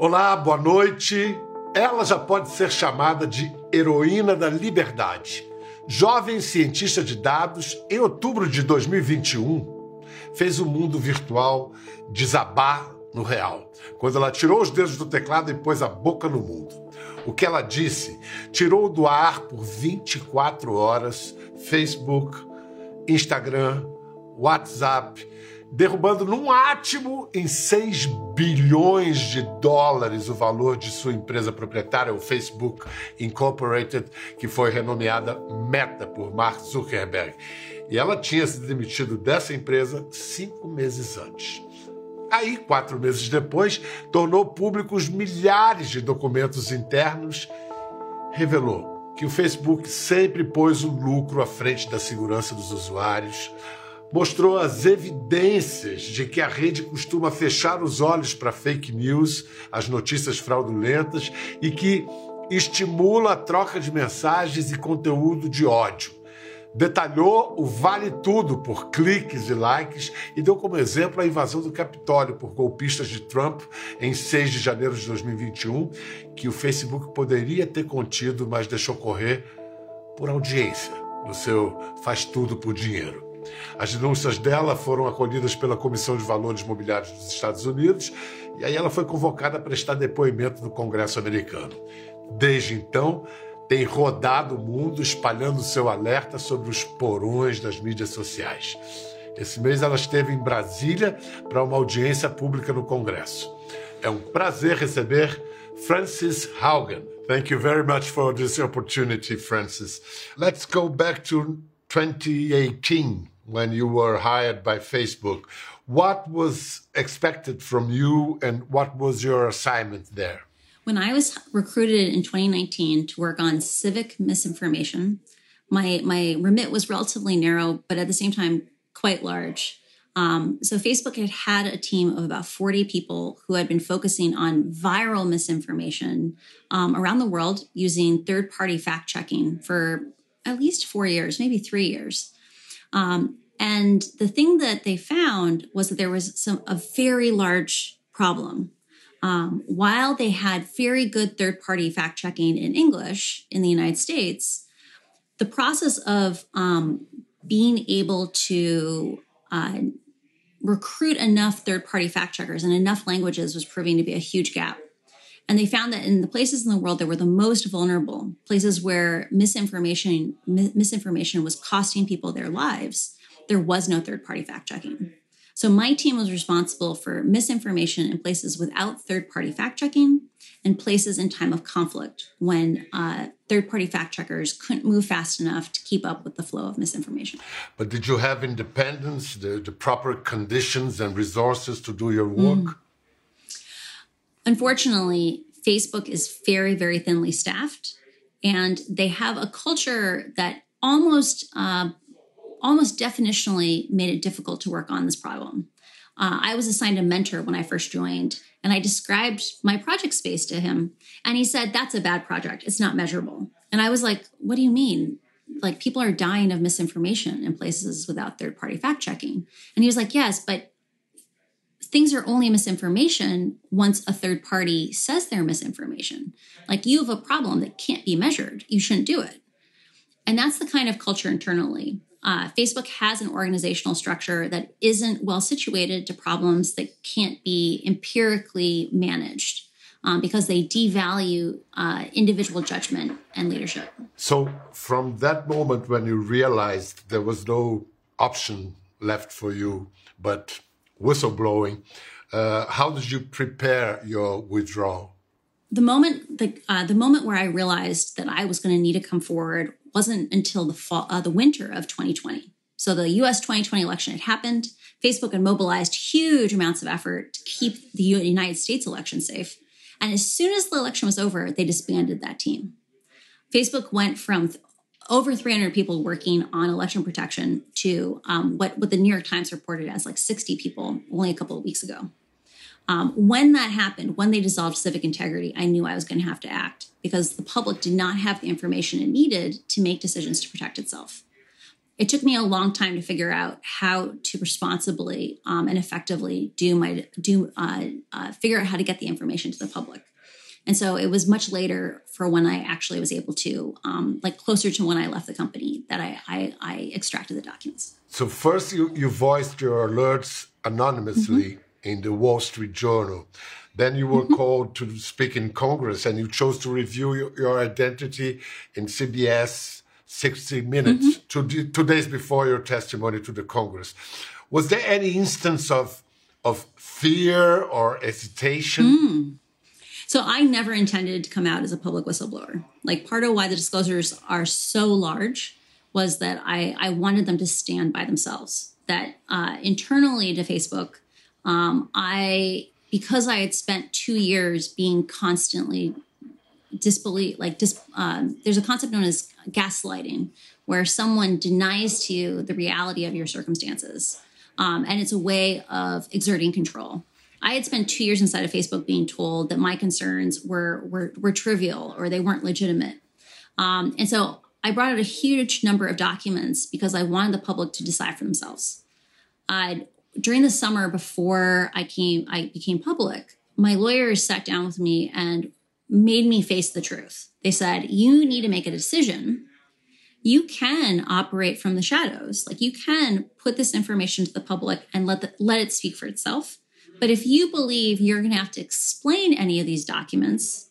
Olá, boa noite. Ela já pode ser chamada de heroína da liberdade. Jovem cientista de dados, em outubro de 2021, fez o mundo virtual desabar no real, quando ela tirou os dedos do teclado e pôs a boca no mundo. O que ela disse tirou do ar por 24 horas Facebook, Instagram, WhatsApp derrubando num átimo em 6 bilhões de dólares o valor de sua empresa proprietária, o Facebook Incorporated, que foi renomeada Meta por Mark Zuckerberg. E ela tinha se demitido dessa empresa cinco meses antes. Aí, quatro meses depois, tornou públicos milhares de documentos internos, revelou que o Facebook sempre pôs o lucro à frente da segurança dos usuários, mostrou as evidências de que a rede costuma fechar os olhos para fake news, as notícias fraudulentas e que estimula a troca de mensagens e conteúdo de ódio. Detalhou o vale tudo por cliques e likes e deu como exemplo a invasão do Capitólio por golpistas de Trump em 6 de janeiro de 2021, que o Facebook poderia ter contido, mas deixou correr por audiência no seu faz tudo por dinheiro. As denúncias dela foram acolhidas pela Comissão de Valores Mobiliários dos Estados Unidos e aí ela foi convocada a prestar depoimento no Congresso americano. Desde então, tem rodado o mundo espalhando seu alerta sobre os porões das mídias sociais. Esse mês ela esteve em Brasília para uma audiência pública no Congresso. É um prazer receber Francis Haugen. Thank you very much for this opportunity, Francis. Let's go back to 2018. when you were hired by Facebook. What was expected from you and what was your assignment there? When I was recruited in 2019 to work on civic misinformation, my, my remit was relatively narrow, but at the same time, quite large. Um, so Facebook had had a team of about 40 people who had been focusing on viral misinformation um, around the world using third party fact checking for at least four years, maybe three years. Um, and the thing that they found was that there was some a very large problem. Um, while they had very good third party fact checking in English in the United States, the process of um, being able to uh, recruit enough third party fact checkers in enough languages was proving to be a huge gap. And they found that in the places in the world that were the most vulnerable, places where misinformation misinformation was costing people their lives, there was no third party fact checking. So my team was responsible for misinformation in places without third party fact checking and places in time of conflict when uh, third party fact checkers couldn't move fast enough to keep up with the flow of misinformation. But did you have independence, the, the proper conditions and resources to do your work? Mm. Unfortunately, Facebook is very, very thinly staffed, and they have a culture that almost uh, almost definitionally made it difficult to work on this problem. Uh, I was assigned a mentor when I first joined, and I described my project space to him, and he said, "That's a bad project. It's not measurable." And I was like, "What do you mean?" Like people are dying of misinformation in places without third party fact checking. And he was like, Yes, but things are only misinformation once a third party says they're misinformation. Like you have a problem that can't be measured, you shouldn't do it. And that's the kind of culture internally. Uh, Facebook has an organizational structure that isn't well situated to problems that can't be empirically managed. Um, because they devalue uh, individual judgment and leadership. So, from that moment when you realized there was no option left for you but whistleblowing. Uh, how did you prepare your withdrawal? The moment the uh, the moment where I realized that I was going to need to come forward wasn't until the fall, uh, the winter of 2020. So the U.S. 2020 election had happened. Facebook had mobilized huge amounts of effort to keep the United States election safe. And as soon as the election was over, they disbanded that team. Facebook went from over 300 people working on election protection to um, what, what the New York Times reported as like 60 people only a couple of weeks ago. Um, when that happened, when they dissolved civic integrity, I knew I was going to have to act because the public did not have the information it needed to make decisions to protect itself. it took me a long time to figure out how to responsibly um, and effectively do my do uh, uh, figure out how to get the information to the public and so it was much later for when i actually was able to um, like closer to when i left the company that i i, I extracted the documents so first you, you voiced your alerts anonymously mm-hmm. in the wall street journal then you were mm-hmm. called to speak in congress and you chose to review your, your identity in cbs 60 minutes, mm-hmm. two, two days before your testimony to the Congress. Was there any instance of, of fear or hesitation? Mm. So I never intended to come out as a public whistleblower. Like part of why the disclosures are so large was that I, I wanted them to stand by themselves. That uh, internally to Facebook, um, I because I had spent two years being constantly disbelief like dis, um, there's a concept known as gaslighting where someone denies to you the reality of your circumstances um, and it's a way of exerting control i had spent two years inside of facebook being told that my concerns were were, were trivial or they weren't legitimate um, and so i brought out a huge number of documents because i wanted the public to decide for themselves uh, during the summer before i came i became public my lawyers sat down with me and made me face the truth. They said, you need to make a decision. You can operate from the shadows. Like you can put this information to the public and let the, let it speak for itself. But if you believe you're going to have to explain any of these documents,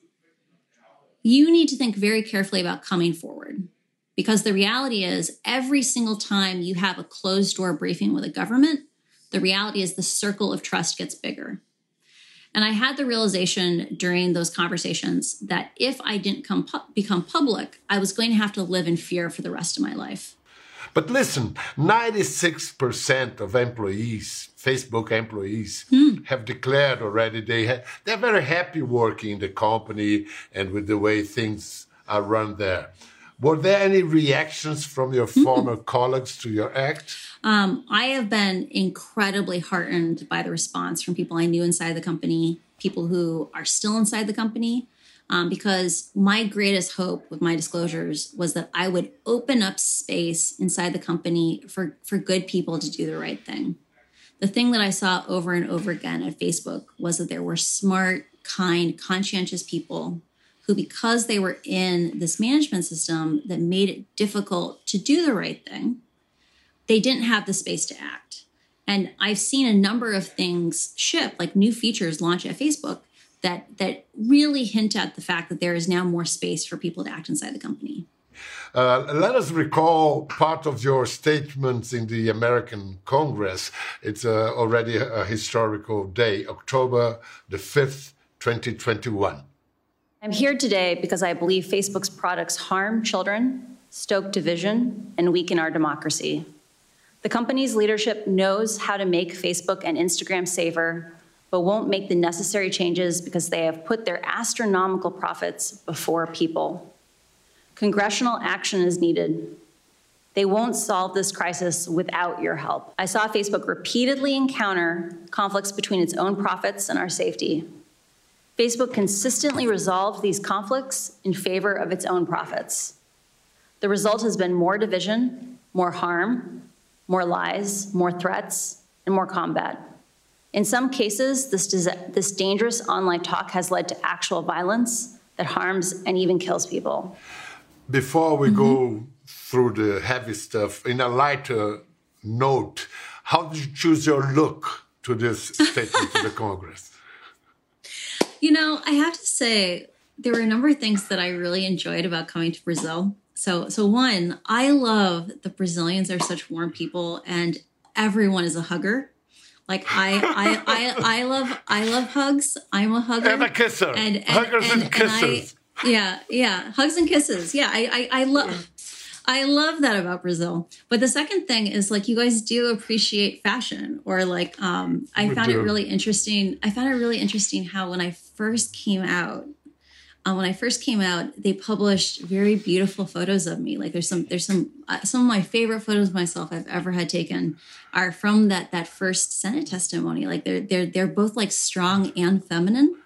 you need to think very carefully about coming forward. Because the reality is, every single time you have a closed door briefing with a government, the reality is the circle of trust gets bigger. And I had the realization during those conversations that if I didn't come pu- become public, I was going to have to live in fear for the rest of my life. But listen, 96% of employees, Facebook employees, mm. have declared already they ha- they're very happy working in the company and with the way things are run there. Were there any reactions from your mm. former colleagues to your act? Um, I have been incredibly heartened by the response from people I knew inside the company, people who are still inside the company, um, because my greatest hope with my disclosures was that I would open up space inside the company for, for good people to do the right thing. The thing that I saw over and over again at Facebook was that there were smart, kind, conscientious people who, because they were in this management system that made it difficult to do the right thing, they didn't have the space to act. And I've seen a number of things ship, like new features launch at Facebook that that really hint at the fact that there is now more space for people to act inside the company. Uh, let us recall part of your statements in the American Congress. It's uh, already a, a historical day, October the 5th, 2021. I'm here today because I believe Facebook's products harm children, stoke division, and weaken our democracy. The company's leadership knows how to make Facebook and Instagram safer, but won't make the necessary changes because they have put their astronomical profits before people. Congressional action is needed. They won't solve this crisis without your help. I saw Facebook repeatedly encounter conflicts between its own profits and our safety. Facebook consistently resolved these conflicts in favor of its own profits. The result has been more division, more harm, more lies, more threats, and more combat. In some cases, this, this dangerous online talk has led to actual violence that harms and even kills people. Before we mm-hmm. go through the heavy stuff, in a lighter note, how did you choose your look to this statement to the Congress? You know, I have to say, there were a number of things that I really enjoyed about coming to Brazil. So, so one, I love the Brazilians are such warm people, and everyone is a hugger. Like I, I, I, I love, I love hugs. I'm a hugger and a kisser. And, and huggers and, and kisses. I, yeah, yeah, hugs and kisses. Yeah, I, I, I love. I love that about Brazil. But the second thing is like you guys do appreciate fashion or like um I we found do. it really interesting. I found it really interesting how when I first came out uh, when I first came out, they published very beautiful photos of me. Like there's some there's some uh, some of my favorite photos of myself I've ever had taken are from that that first Senate testimony. Like they're they're they're both like strong and feminine.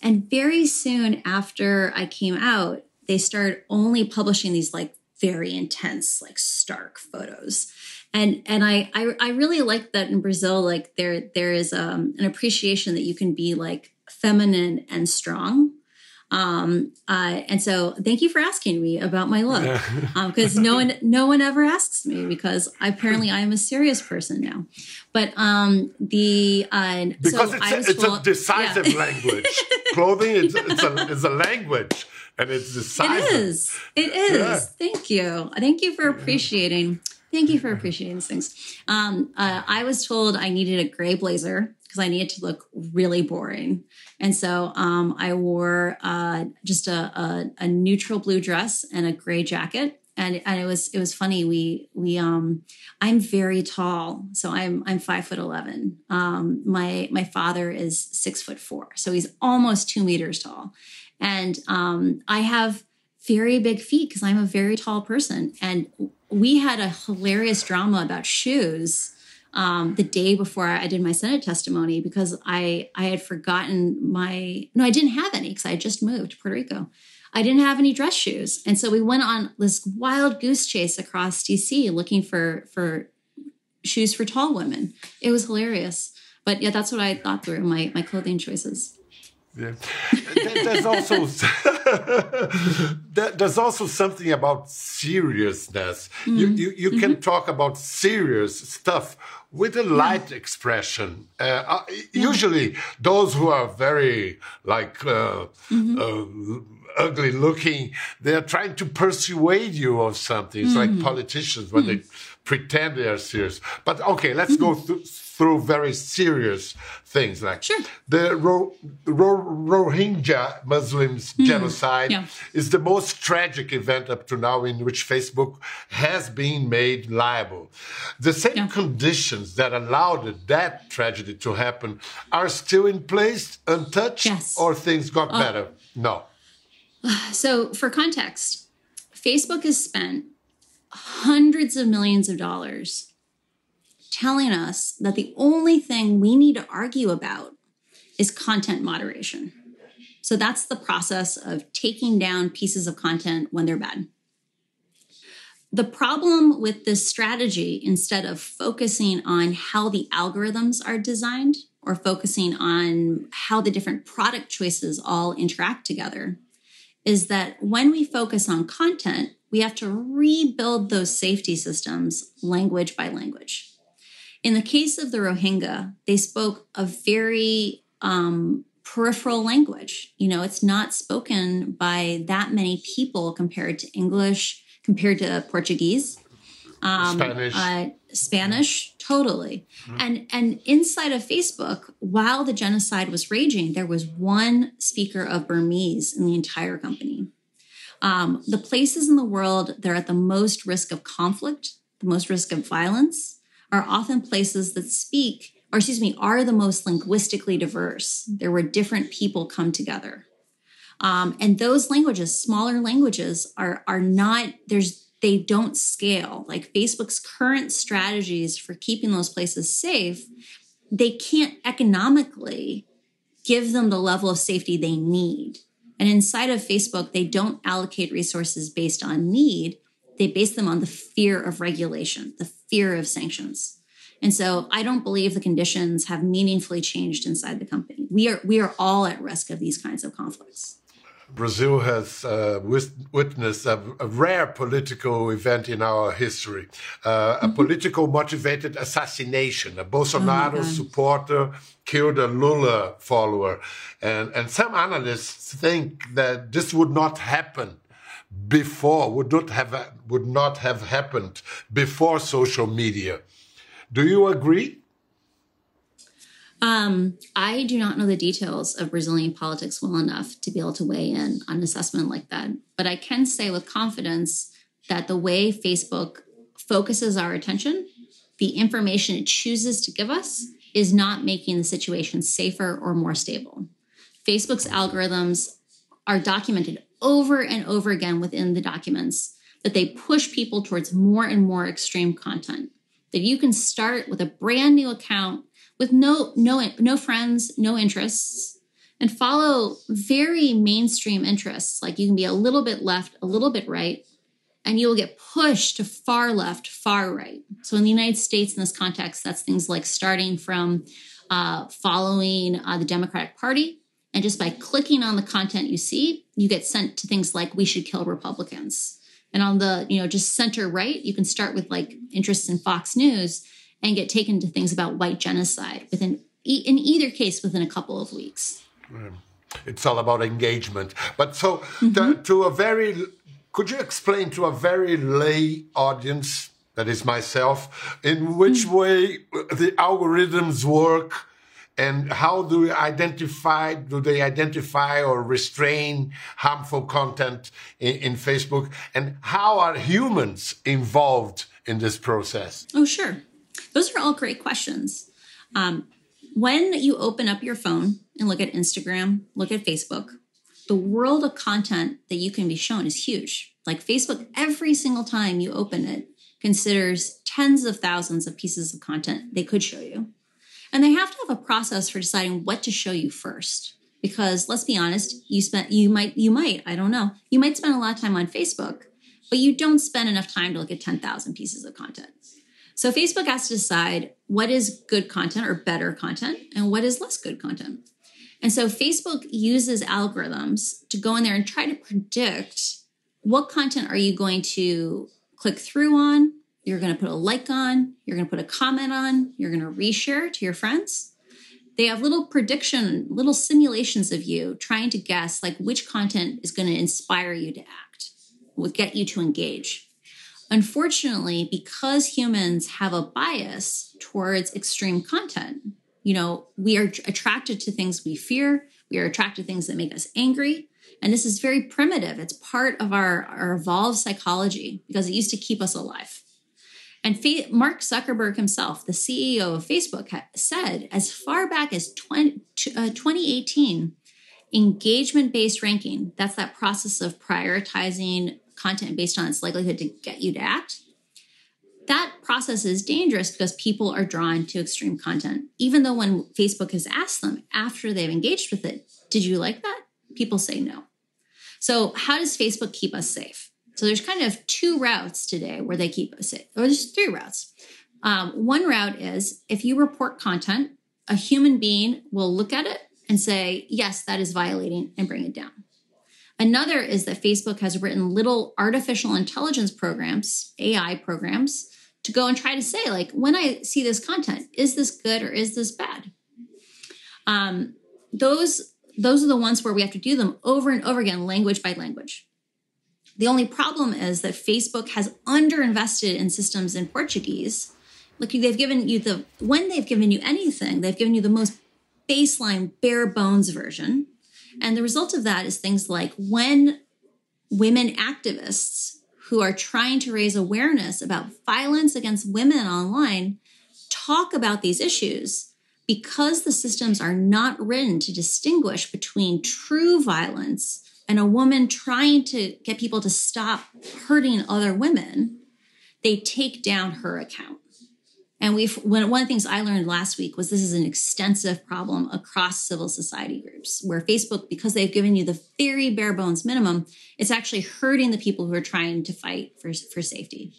And very soon after I came out, they started only publishing these like very intense, like stark photos. And and I I, I really like that in Brazil, like there there is um, an appreciation that you can be like feminine and strong um, uh, and so thank you for asking me about my look because um, no one no one ever asks me because apparently I am a serious person now. But um, the uh, because so it's, a, it's told, a, decisive yeah. language. Clothing is it's a, it's a language and it's decisive. It is. It is. Yeah. Thank you. Thank you for appreciating. Thank you for appreciating these things. Um, uh, I was told I needed a gray blazer because I needed to look really boring. And so um, I wore uh, just a, a, a, neutral blue dress and a gray jacket. And, and it was it was funny. We we um I'm very tall, so I'm I'm five foot eleven. Um, my my father is six foot four, so he's almost two meters tall, and um, I have very big feet because I'm a very tall person. And we had a hilarious drama about shoes um, the day before I did my Senate testimony because I I had forgotten my no I didn't have any because I just moved to Puerto Rico. I didn't have any dress shoes, and so we went on this wild goose chase across DC looking for for shoes for tall women. It was hilarious, but yeah, that's what I thought through my my clothing choices. Yeah. there's also there's also something about seriousness. Mm. You you, you mm -hmm. can mm-hmm. talk about serious stuff with a light yeah. expression. Uh, uh, yeah. Usually, those who are very like uh, mm-hmm. uh, ugly looking, they are trying to persuade you of something. It's mm-hmm. like politicians when mm-hmm. they pretend they are serious. But okay, let's go mm-hmm. through through very serious things like sure. the Ro- Ro- Rohingya Muslims mm. genocide yeah. is the most tragic event up to now in which Facebook has been made liable. The same yeah. conditions that allowed that tragedy to happen are still in place, untouched, yes. or things got uh, better? No. So, for context, Facebook has spent hundreds of millions of dollars telling us that the only thing we need to argue about is content moderation. So that's the process of taking down pieces of content when they're bad. The problem with this strategy, instead of focusing on how the algorithms are designed or focusing on how the different product choices all interact together, is that when we focus on content, we have to rebuild those safety systems language by language. In the case of the Rohingya, they spoke a very um, peripheral language. You know, it's not spoken by that many people compared to English, compared to Portuguese. Um, Spanish. Uh, Spanish, totally. Mm-hmm. And and inside of Facebook, while the genocide was raging, there was one speaker of Burmese in the entire company. Um, the places in the world that are at the most risk of conflict, the most risk of violence, are often places that speak, or excuse me, are the most linguistically diverse. There where different people come together. Um, and those languages, smaller languages, are are not there's they don't scale. Like Facebook's current strategies for keeping those places safe, they can't economically give them the level of safety they need. And inside of Facebook, they don't allocate resources based on need they base them on the fear of regulation, the fear of sanctions. And so I don't believe the conditions have meaningfully changed inside the company. We are we are all at risk of these kinds of conflicts. Brazil has uh, witnessed a, a, rare political event in our history, uh, mm-hmm. a political motivated assassination. A Bolsonaro oh supporter killed a Lula follower. And, and some analysts think that this would not happen before would not have would not have happened before social media. Do you agree? Um, I do not know the details of Brazilian politics well enough to be able to weigh in on an assessment like that. But I can say with confidence that the way Facebook focuses our attention, the information it chooses to give us, is not making the situation safer or more stable. Facebook's algorithms are documented over and over again within the documents that they push people towards more and more extreme content. That you can start with a brand new account with no no no friends, no interests, and follow very mainstream interests. Like you can be a little bit left, a little bit right, and you will get pushed to far left, far right. So in the United States, in this context, that's things like starting from uh, following uh, the Democratic Party. And just by clicking on the content you see, you get sent to things like we should kill Republicans. And on the, you know, just center right, you can start with like interests in Fox News and get taken to things about white genocide within, in either case, within a couple of weeks. It's all about engagement. But so mm-hmm. to, to a very, could you explain to a very lay audience, that is myself, in which mm-hmm. way the algorithms work? and how do you identify do they identify or restrain harmful content in, in, facebook and how are humans involved in this process oh sure those are all great questions um, when you open up your phone and look at instagram look at facebook the world of content that you can be shown is huge like facebook every single time you open it considers tens of thousands of pieces of content they could show you and they have to have a process for deciding what to show you first. Because let's be honest, you spent you might you might, I don't know. You might spend a lot of time on Facebook, but you don't spend enough time to look at 10,000 pieces of content. So Facebook has to decide what is good content or better content and what is less good content. And so Facebook uses algorithms to go in there and try to predict what content are you going to click through on you're going to put a like on, you're going to put a comment on, you're going to reshare to your friends. They have little prediction, little simulations of you trying to guess like which content is going to inspire you to act, will get you to engage. Unfortunately, because humans have a bias towards extreme content, you know, we are attracted to things we fear, we are attracted to things that make us angry. And this is very primitive. It's part of our, our evolved psychology because it used to keep us alive. And Mark Zuckerberg himself, the CEO of Facebook, said as far back as 20, uh, 2018, engagement based ranking, that's that process of prioritizing content based on its likelihood to get you to act. That process is dangerous because people are drawn to extreme content. Even though when Facebook has asked them after they've engaged with it, did you like that? People say no. So, how does Facebook keep us safe? So there's kind of two routes today where they keep us safe, or there's three routes. Um, one route is if you report content, a human being will look at it and say, yes, that is violating and bring it down. Another is that Facebook has written little artificial intelligence programs, AI programs, to go and try to say, like, when I see this content, is this good or is this bad? Um, those those are the ones where we have to do them over and over again, language by language. The only problem is that Facebook has underinvested in systems in Portuguese. Look, they've given you the, when they've given you anything, they've given you the most baseline, bare bones version. And the result of that is things like when women activists who are trying to raise awareness about violence against women online talk about these issues, because the systems are not written to distinguish between true violence and a woman trying to get people to stop hurting other women, they take down her account. And we've one, one of the things I learned last week was this is an extensive problem across civil society groups where Facebook, because they've given you the very bare bones minimum, it's actually hurting the people who are trying to fight for, for safety.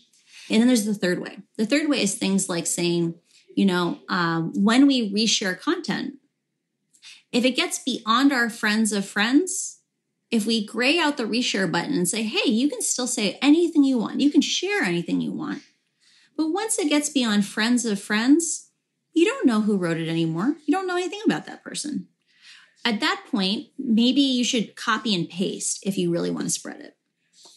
And then there's the third way. The third way is things like saying, you know, um, when we reshare content, if it gets beyond our friends of friends, if we gray out the reshare button and say, hey, you can still say anything you want, you can share anything you want. But once it gets beyond friends of friends, you don't know who wrote it anymore. You don't know anything about that person. At that point, maybe you should copy and paste if you really want to spread it.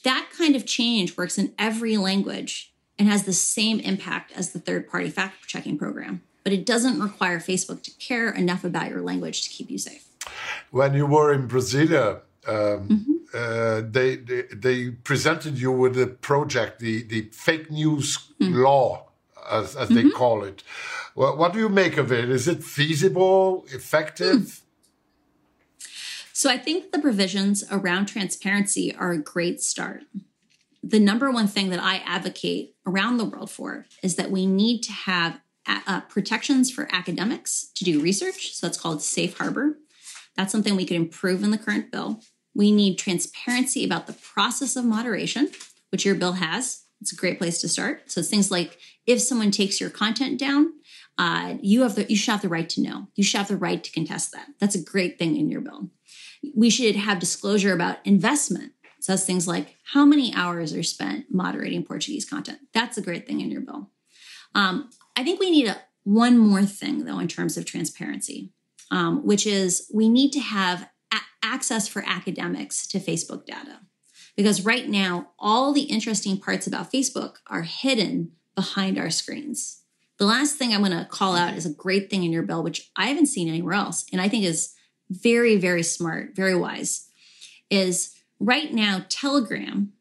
That kind of change works in every language and has the same impact as the third party fact checking program, but it doesn't require Facebook to care enough about your language to keep you safe. When you were in Brasilia, um, mm-hmm. Uh, they, they, they presented you with a project, the the fake news mm-hmm. law, as, as mm-hmm. they call it. Well, what do you make of it? Is it feasible, effective? Mm. So I think the provisions around transparency are a great start. The number one thing that I advocate around the world for is that we need to have uh, protections for academics to do research. So that's called safe harbor. That's something we could improve in the current bill. We need transparency about the process of moderation. which your bill has. It's a great place to start. So things like if someone takes your content down, uh, you have the you should have the right to know. You should have the right to contest that. That's a great thing in your bill. We should have disclosure about investment. So that's things like how many hours are spent moderating Portuguese content. That's a great thing in your bill. Um, I think we need a, one more thing though in terms of transparency, um, which is we need to have access for academics to Facebook data. Because right now, all the interesting parts about Facebook are hidden behind our screens. The last thing I'm going to call out is a great thing in your bill, which I haven't seen anywhere else, and I think is very, very smart, very wise, is right now, Telegram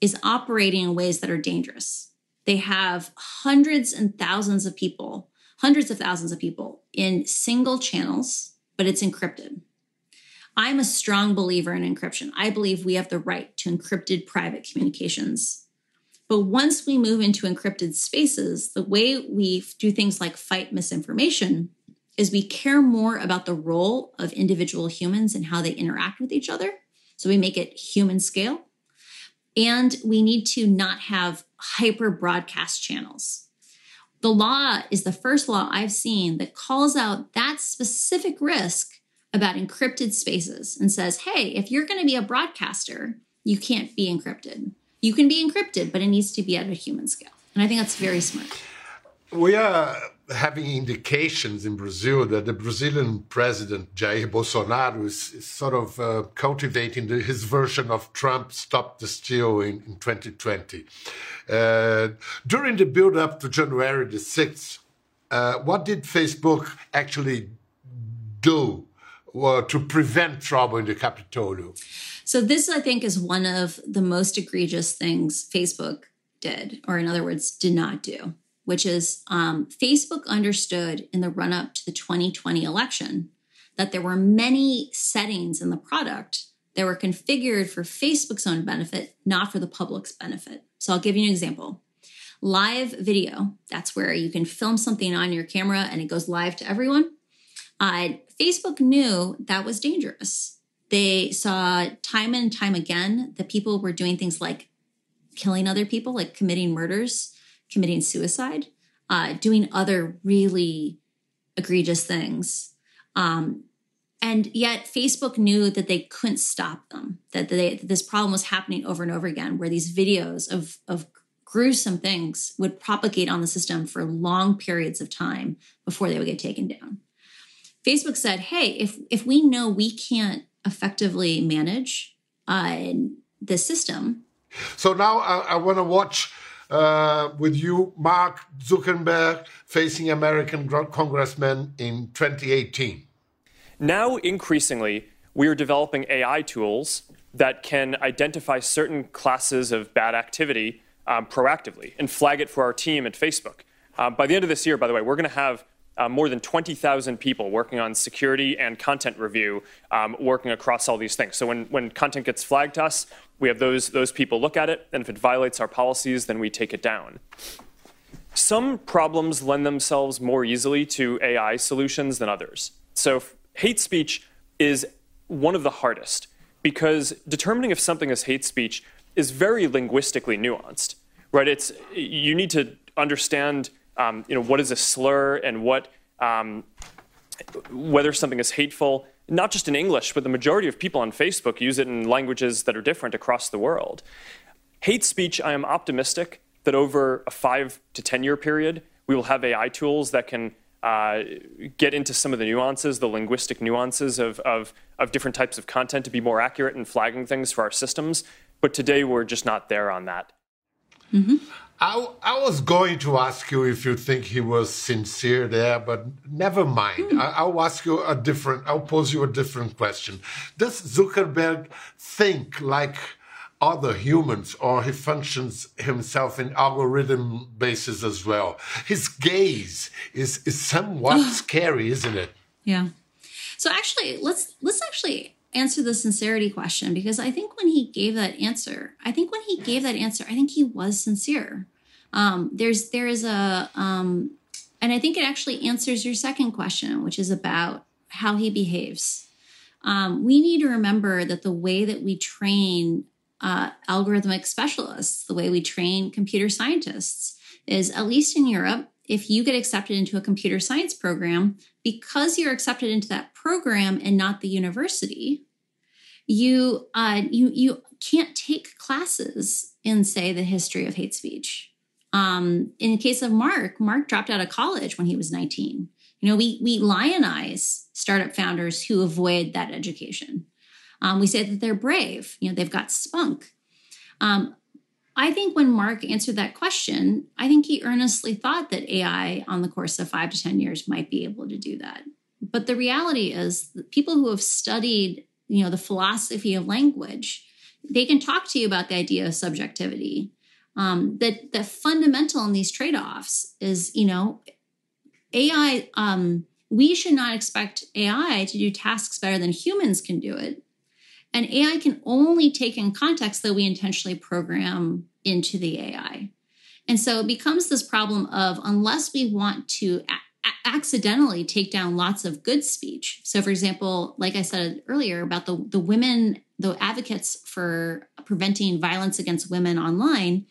is operating in ways that are dangerous. They have hundreds and thousands of people, hundreds of thousands of people in single channels, but it's encrypted. I'm a strong believer in encryption. I believe we have the right to encrypted private communications. But once we move into encrypted spaces, the way we do things like fight misinformation is we care more about the role of individual humans and how they interact with each other. So we make it human scale. And we need to not have hyper broadcast channels. The law is the first law I've seen that calls out that specific risk about encrypted spaces and says, hey, if you're going to be a broadcaster, you can't be encrypted. You can be encrypted, but it needs to be at a human scale. And I think that's very smart. We are having indications in Brazil that the Brazilian president Jair Bolsonaro is, is sort of uh, cultivating the, his version of Trump stop the steal in, in 2020. Uh, during the build up to January the 6th, uh, what did Facebook actually do uh, to prevent trouble in the Capitolio? So, this, I think, is one of the most egregious things Facebook did, or in other words, did not do which is um, Facebook understood in the run up to the 2020 election that there were many settings in the product that were configured for Facebook's own benefit, not for the public's benefit. So I'll give you an example. Live video, that's where you can film something on your camera and it goes live to everyone. Uh, Facebook knew that was dangerous. They saw time and time again that people were doing things like killing other people, like committing murders committing suicide, uh, doing other really egregious things. Um, and yet Facebook knew that they couldn't stop them, that, they, that this problem was happening over and over again, where these videos of, of gruesome things would propagate on the system for long periods of time before they would get taken down. Facebook said, hey, if, if we know we can't effectively manage uh, the system. So now I, I want to watch uh, with you, Mark Zuckerberg, facing American congressmen in 2018. Now, increasingly, we are developing AI tools that can identify certain classes of bad activity um, proactively and flag it for our team at Facebook. Uh, by the end of this year, by the way, we're going to have uh, more than 20,000 people working on security and content review, um, working across all these things. So when, when content gets flagged to us, we have those, those people look at it, and if it violates our policies, then we take it down. Some problems lend themselves more easily to AI solutions than others. So hate speech is one of the hardest because determining if something is hate speech is very linguistically nuanced, right? It's you need to understand um, you know, what is a slur and what, um, whether something is hateful, not just in English, but the majority of people on Facebook use it in languages that are different across the world. Hate speech, I am optimistic that over a five to 10 year period, we will have AI tools that can uh, get into some of the nuances, the linguistic nuances of, of, of different types of content to be more accurate in flagging things for our systems. But today, we're just not there on that. Mm-hmm. I, I was going to ask you if you think he was sincere there, but never mind. Mm. I, will ask you a different, I'll pose you a different question. Does Zuckerberg think like other humans or he functions himself in algorithm basis as well? His gaze is, is somewhat scary, isn't it? Yeah. So actually, let's let's actually answer the sincerity question because I think when he gave that answer, I think when he gave that answer, I think he was sincere. Um, there's there is a um, and I think it actually answers your second question, which is about how he behaves. Um, we need to remember that the way that we train uh, algorithmic specialists, the way we train computer scientists, is at least in Europe, if you get accepted into a computer science program, because you're accepted into that program and not the university, you uh, you you can't take classes in say the history of hate speech. Um, in the case of Mark, Mark dropped out of college when he was 19. You know, we we lionize startup founders who avoid that education. Um, we say that they're brave. You know, they've got spunk. Um, I think when Mark answered that question, I think he earnestly thought that AI on the course of five to 10 years might be able to do that. But the reality is that people who have studied, you know, the philosophy of language, they can talk to you about the idea of subjectivity. Um, that the fundamental in these trade-offs is, you know, AI, um, we should not expect AI to do tasks better than humans can do it. And AI can only take in context that we intentionally program into the AI. And so it becomes this problem of unless we want to a- accidentally take down lots of good speech. So, for example, like I said earlier about the, the women, the advocates for preventing violence against women online,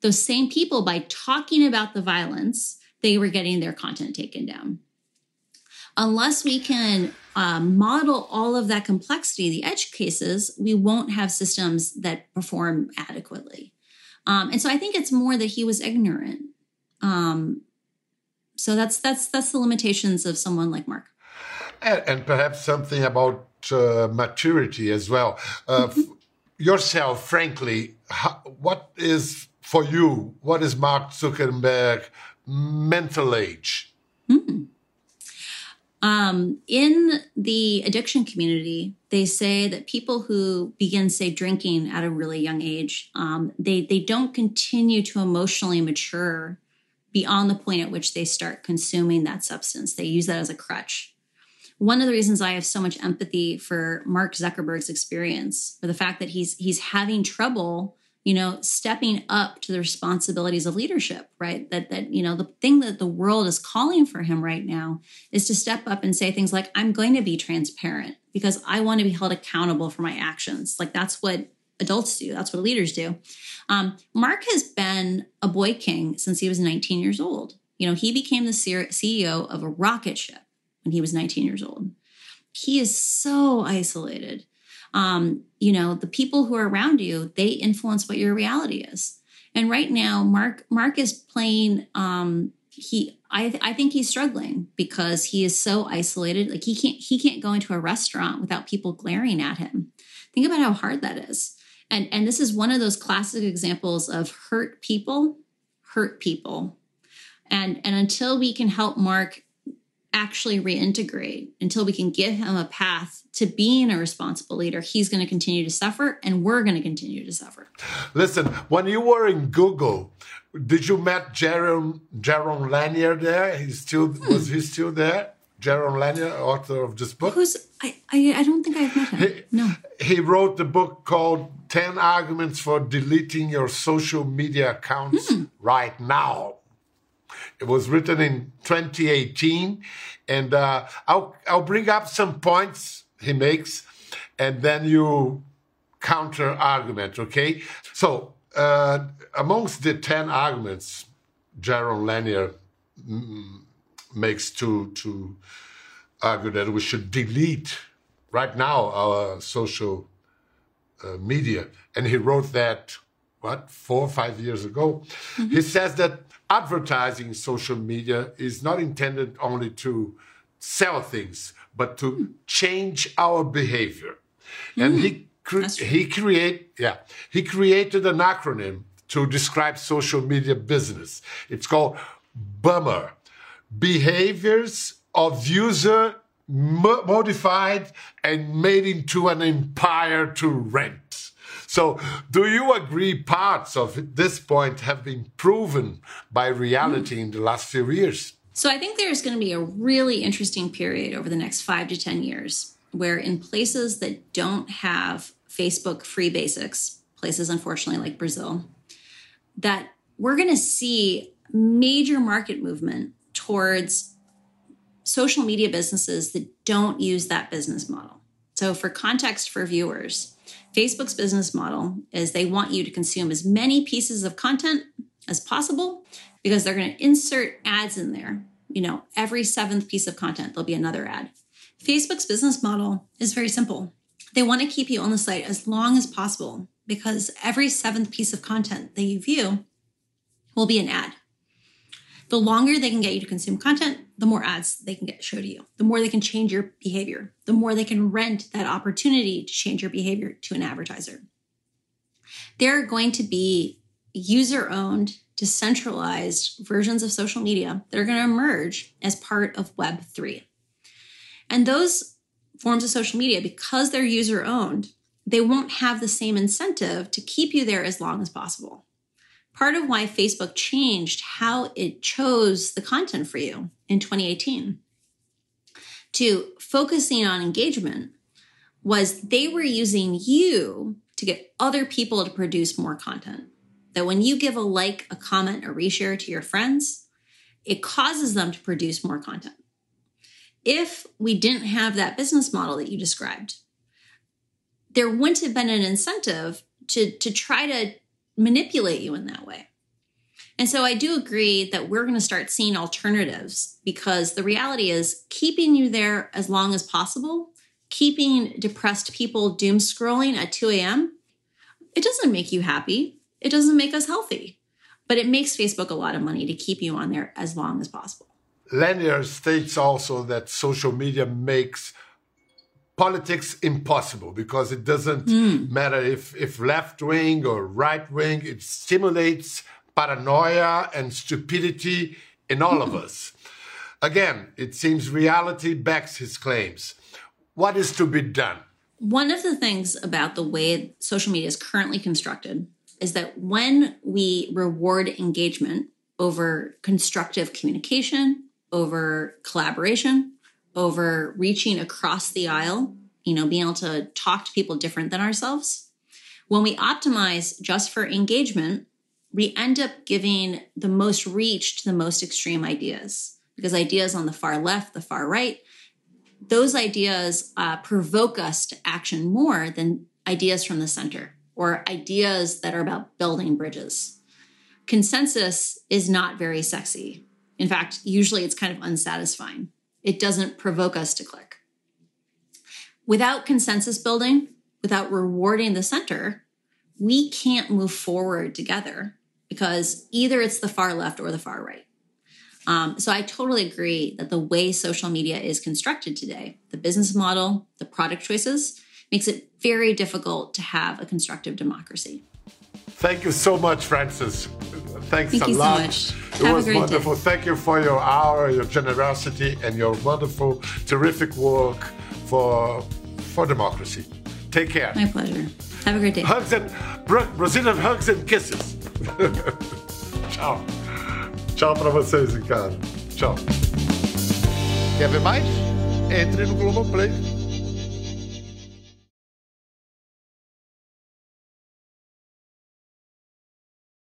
those same people, by talking about the violence, they were getting their content taken down. Unless we can um, model all of that complexity, the edge cases, we won't have systems that perform adequately. Um, and so I think it's more that he was ignorant. Um, so that's that's that's the limitations of someone like Mark. And, and perhaps something about uh, maturity as well. Uh, mm-hmm. yourself, frankly, how, what is for you? What is Mark Zuckerberg mental age? Mm-hmm. Um, in the addiction community, they say that people who begin, say, drinking at a really young age, um, they they don't continue to emotionally mature beyond the point at which they start consuming that substance. They use that as a crutch. One of the reasons I have so much empathy for Mark Zuckerberg's experience, for the fact that he's he's having trouble you know stepping up to the responsibilities of leadership right? That that you know the thing that the world is calling for him right now is to step up and say things like i'm going to be transparent because i want to be held accountable for my actions. Like that's what adults do. That's what leaders do. Um, mark has been a boy king since he was 19 years old. You know he became the ceo of a rocket ship when he was 19 years old. He is so isolated um, you know the people who are around you they influence what your reality is. And right now mark mark is playing um, he I, th- I think he's struggling because he is so isolated. Like he can't he can't go into a restaurant without people glaring at him. Think about how hard that is. And and this is one of those classic examples of hurt people hurt people. And and until we can help mark actually reintegrate until we can give him a path to being a responsible leader, he's going to continue to suffer and we're going to continue to suffer. Listen, when you were in Google, did you met Jaron Jaron Lanier there? He's still hmm. was he still there? Jaron Lanier, author of this book. Who's I, I, I don't think I've met him. He, no. He wrote the book called 10 Arguments for Deleting Your Social Media Accounts hmm. Right Now. It was written in 2018, and uh, I'll I'll bring up some points he makes, and then you counter argument. Okay, so uh, amongst the ten arguments, Jaron Lanier mm, makes to to argue that we should delete right now our social uh, media, and he wrote that what four or five years ago. Mm-hmm. He says that advertising social media is not intended only to sell things, but to hmm. change our behavior. And hmm. he cre- he create yeah he created an acronym to describe social media business. It's called BUMMER, behaviors of user modified and made into an empire to rent. So, do you agree parts of this point have been proven by reality in the last few years? So, I think there's going to be a really interesting period over the next five to 10 years where, in places that don't have Facebook free basics, places unfortunately like Brazil, that we're going to see major market movement towards social media businesses that don't use that business model. So, for context for viewers, Facebook's business model is they want you to consume as many pieces of content as possible because they're going to insert ads in there. You know, every seventh piece of content, there'll be another ad. Facebook's business model is very simple. They want to keep you on the site as long as possible because every seventh piece of content that you view will be an ad. The longer they can get you to consume content, the more ads they can get show to you, the more they can change your behavior, the more they can rent that opportunity to change your behavior to an advertiser. There are going to be user owned, decentralized versions of social media that are going to emerge as part of Web3. And those forms of social media, because they're user owned, they won't have the same incentive to keep you there as long as possible part of why Facebook changed how it chose the content for you in 2018 to focusing on engagement was they were using you to get other people to produce more content. That when you give a like, a comment, a reshare to your friends, it causes them to produce more content. If we didn't have that business model that you described, there wouldn't have been an incentive to, to try to manipulate you in that way. And so I do agree that we're going to start seeing alternatives because the reality is keeping you there as long as possible, keeping depressed people doom scrolling at 2 a.m., it doesn't make you happy. It doesn't make us healthy, but it makes Facebook a lot of money to keep you on there as long as possible. Lanier states also that social media makes politics impossible because it doesn't mm. matter if, if left wing or right wing, it stimulates paranoia and stupidity in all of us. Again, it seems reality backs his claims. What is to be done? One of the things about the way social media is currently constructed is that when we reward engagement over constructive communication, over collaboration, over reaching across the aisle, you know, being able to talk to people different than ourselves. When we optimize just for engagement, we end up giving the most reach to the most extreme ideas because ideas on the far left, the far right, those ideas uh, provoke us to action more than ideas from the center or ideas that are about building bridges. Consensus is not very sexy. In fact, usually it's kind of unsatisfying it doesn't provoke us to click. Without consensus building, without rewarding the center, we can't move forward together because either it's the far left or the far right. Um, so I totally agree that the way social media is constructed today, the business model, the product choices, makes it very difficult to have a constructive democracy. Thank you so much, Frances. Thanks Thank a you lot. So much. It Have was wonderful. Day. Thank you for your hour, your generosity, and your wonderful, terrific work for for democracy. Take care. My pleasure. Have a great day. Hugs and Brazilian hugs and kisses. Tchau. Tchau para vocês em casa. Tchau. Quer ver mais? Entre no Globoplay.